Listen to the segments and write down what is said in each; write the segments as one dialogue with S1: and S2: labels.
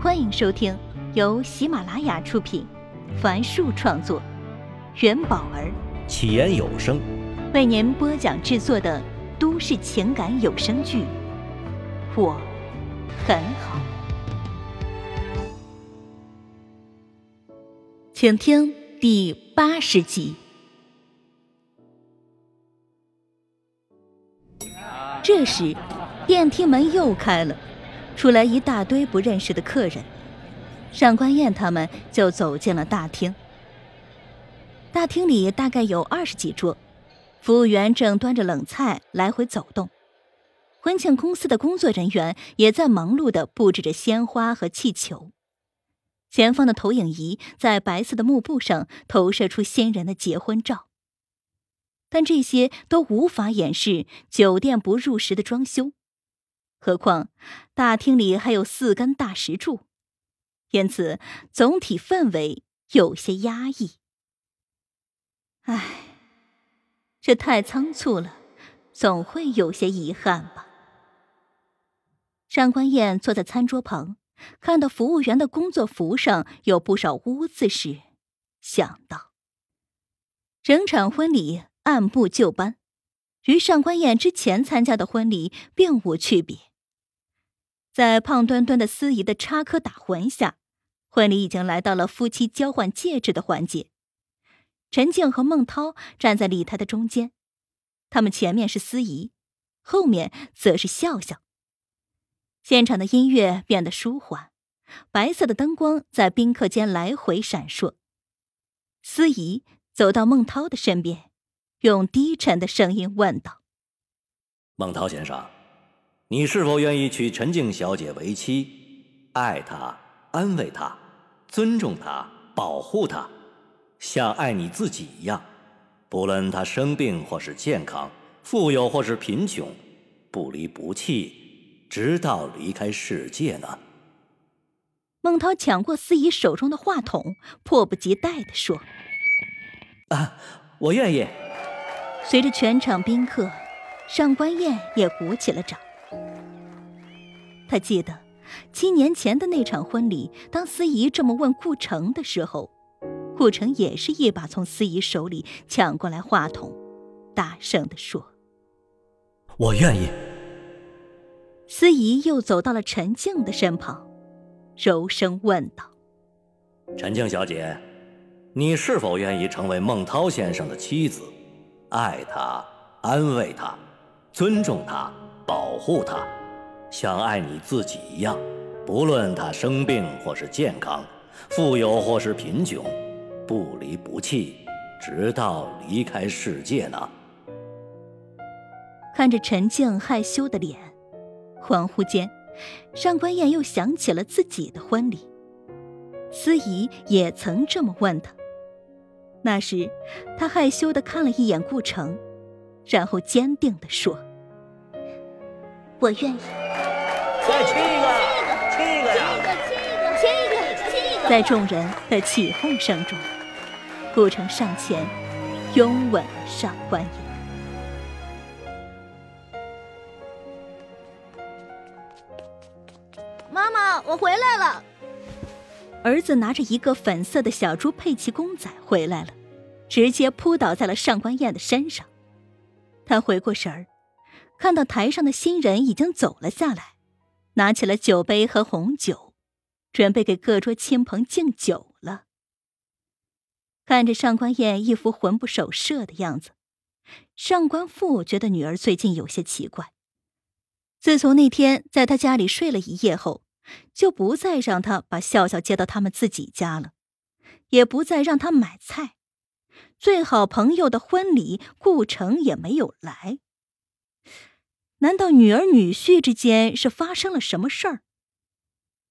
S1: 欢迎收听由喜马拉雅出品，凡树创作，元宝儿
S2: 起言有声
S1: 为您播讲制作的都市情感有声剧《我很好》，请听第八十集。这时，电梯门又开了。出来一大堆不认识的客人，上官燕他们就走进了大厅。大厅里大概有二十几桌，服务员正端着冷菜来回走动，婚庆公司的工作人员也在忙碌的布置着鲜花和气球。前方的投影仪在白色的幕布上投射出新人的结婚照，但这些都无法掩饰酒店不入时的装修。何况，大厅里还有四根大石柱，因此总体氛围有些压抑。唉，这太仓促了，总会有些遗憾吧。上官燕坐在餐桌旁，看到服务员的工作服上有不少污渍时，想到：整场婚礼按部就班，与上官燕之前参加的婚礼并无区别。在胖墩墩的司仪的插科打诨下，婚礼已经来到了夫妻交换戒指的环节。陈静和孟涛站在礼台的中间，他们前面是司仪，后面则是笑笑。现场的音乐变得舒缓，白色的灯光在宾客间来回闪烁。司仪走到孟涛的身边，用低沉的声音问道：“
S2: 孟涛先生。”你是否愿意娶陈静小姐为妻，爱她、安慰她、尊重她、保护她，像爱你自己一样？不论她生病或是健康，富有或是贫穷，不离不弃，直到离开世界呢？
S1: 孟涛抢过司仪手中的话筒，迫不及待地说：“
S2: 啊，我愿意。”
S1: 随着全场宾客，上官燕也鼓起了掌。他记得七年前的那场婚礼，当司仪这么问顾城的时候，顾城也是一把从司仪手里抢过来话筒，大声地说：“
S2: 我愿意。”
S1: 司仪又走到了陈静的身旁，柔声问道：“
S2: 陈静小姐，你是否愿意成为孟涛先生的妻子，爱他、安慰他、尊重他、保护他？”像爱你自己一样，不论他生病或是健康，富有或是贫穷，不离不弃，直到离开世界呢。
S1: 看着陈静害羞的脸，恍惚间，上官燕又想起了自己的婚礼，司仪也曾这么问他。那时，他害羞的看了一眼顾城，然后坚定的说：“我愿意。”
S2: 再亲一个，亲一个呀！
S3: 亲一个，亲一个，
S1: 在众人的起哄声中，顾城上前拥吻了上官燕。
S3: 妈妈，我回来了。
S1: 儿子拿着一个粉色的小猪佩奇公仔回来了，直接扑倒在了上官燕的身上。他回过神儿，看到台上的新人已经走了下来。拿起了酒杯和红酒，准备给各桌亲朋敬酒了。看着上官燕一副魂不守舍的样子，上官父觉得女儿最近有些奇怪。自从那天在他家里睡了一夜后，就不再让他把笑笑接到他们自己家了，也不再让他买菜。最好朋友的婚礼，顾城也没有来。难道女儿女婿之间是发生了什么事儿？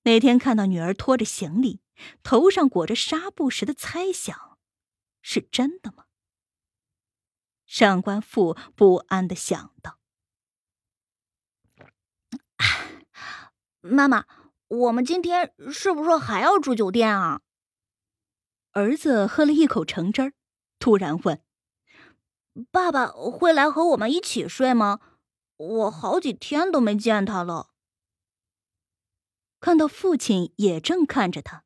S1: 那天看到女儿拖着行李，头上裹着纱布时的猜想，是真的吗？上官父不安的想到。
S3: 妈妈，我们今天是不是还要住酒店啊？
S1: 儿子喝了一口橙汁儿，突然问：“
S3: 爸爸会来和我们一起睡吗？”我好几天都没见他了。
S1: 看到父亲也正看着他，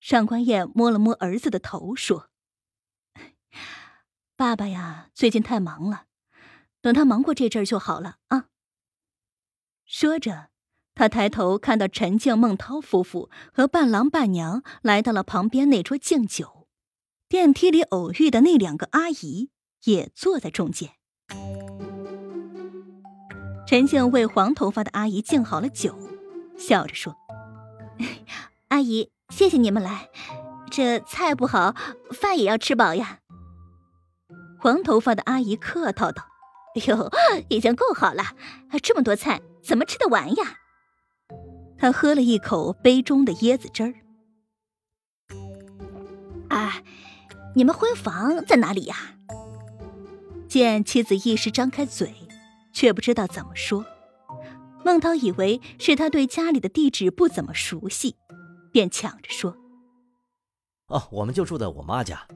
S1: 上官燕摸了摸儿子的头，说：“爸爸呀，最近太忙了，等他忙过这阵儿就好了啊。”说着，他抬头看到陈静、孟涛夫妇和伴郎伴娘来到了旁边那桌敬酒，电梯里偶遇的那两个阿姨也坐在中间。陈静为黄头发的阿姨敬好了酒，笑着说：“
S3: 阿姨，谢谢你们来，这菜不好，饭也要吃饱呀。”
S1: 黄头发的阿姨客套道：“
S3: 哟，已经够好了，这么多菜。”怎么吃得完呀？
S1: 他喝了一口杯中的椰子汁儿。
S3: 啊，你们婚房在哪里呀？
S1: 见妻子一时张开嘴，却不知道怎么说。孟涛以为是他对家里的地址不怎么熟悉，便抢着说：“
S2: 哦，我们就住在我妈家。”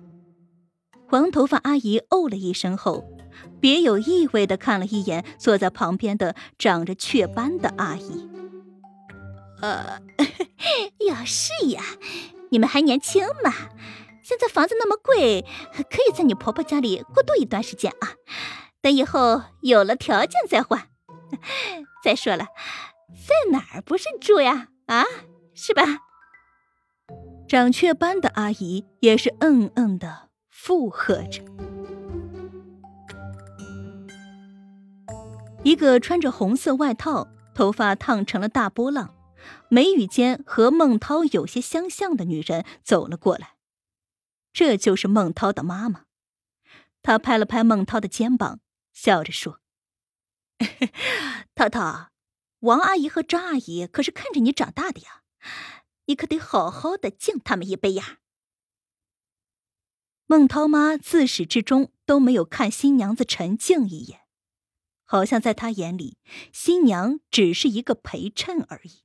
S1: 黄头发阿姨哦了一声后。别有意味的看了一眼坐在旁边的长着雀斑的阿姨。
S3: 呃，呀，是呀，你们还年轻嘛，现在房子那么贵，可以在你婆婆家里过渡一段时间啊。等以后有了条件再换。再说了，在哪儿不是住呀？啊，是吧？
S1: 长雀斑的阿姨也是嗯嗯的附和着。一个穿着红色外套、头发烫成了大波浪、眉宇间和孟涛有些相像的女人走了过来，这就是孟涛的妈妈。她拍了拍孟涛的肩膀，笑着说：“
S3: 涛涛，王阿姨和张阿姨可是看着你长大的呀，你可得好好的敬他们一杯呀。”
S1: 孟涛妈自始至终都没有看新娘子陈静一眼。好像在她眼里，新娘只是一个陪衬而已。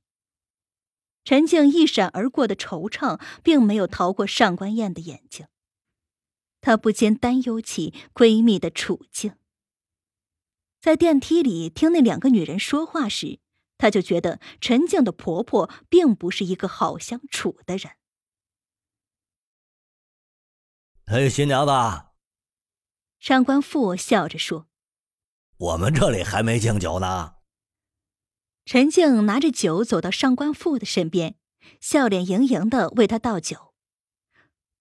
S1: 陈静一闪而过的惆怅，并没有逃过上官燕的眼睛。她不禁担忧起闺蜜的处境。在电梯里听那两个女人说话时，他就觉得陈静的婆婆并不是一个好相处的人。
S2: 嘿，新娘子，
S1: 上官富笑着说。
S2: 我们这里还没敬酒呢。
S1: 陈静拿着酒走到上官富的身边，笑脸盈盈的为他倒酒。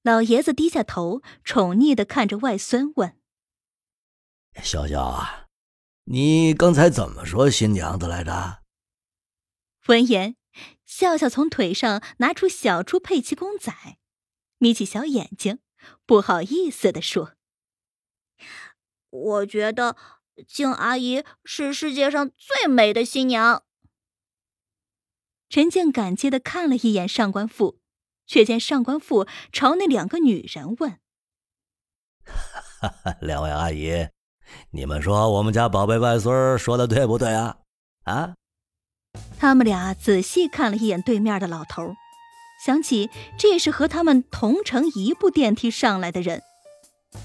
S1: 老爷子低下头，宠溺的看着外孙，问：“
S2: 笑笑啊，你刚才怎么说新娘子来着？”
S1: 闻言，笑笑从腿上拿出小猪佩奇公仔，眯起小眼睛，不好意思的说：“
S3: 我觉得。”静阿姨是世界上最美的新娘。
S1: 陈静感激的看了一眼上官富，却见上官富朝那两个女人问：“
S2: 两位阿姨，你们说我们家宝贝外孙说的对不对啊？”啊！
S1: 他们俩仔细看了一眼对面的老头，想起这是和他们同乘一部电梯上来的人，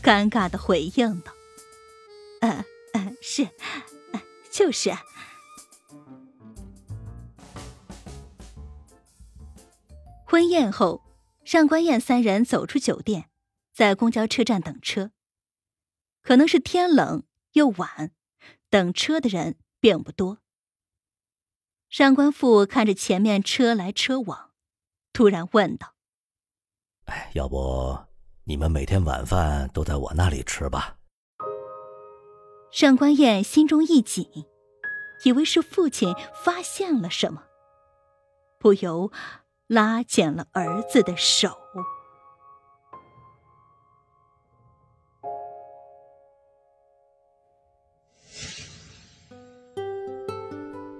S1: 尴尬的回应道：“
S3: 嗯。”是，就是。
S1: 婚宴后，上官燕三人走出酒店，在公交车站等车。可能是天冷又晚，等车的人并不多。上官富看着前面车来车往，突然问道：“
S2: 哎，要不你们每天晚饭都在我那里吃吧？”
S1: 上官燕心中一紧，以为是父亲发现了什么，不由拉紧了儿子的手。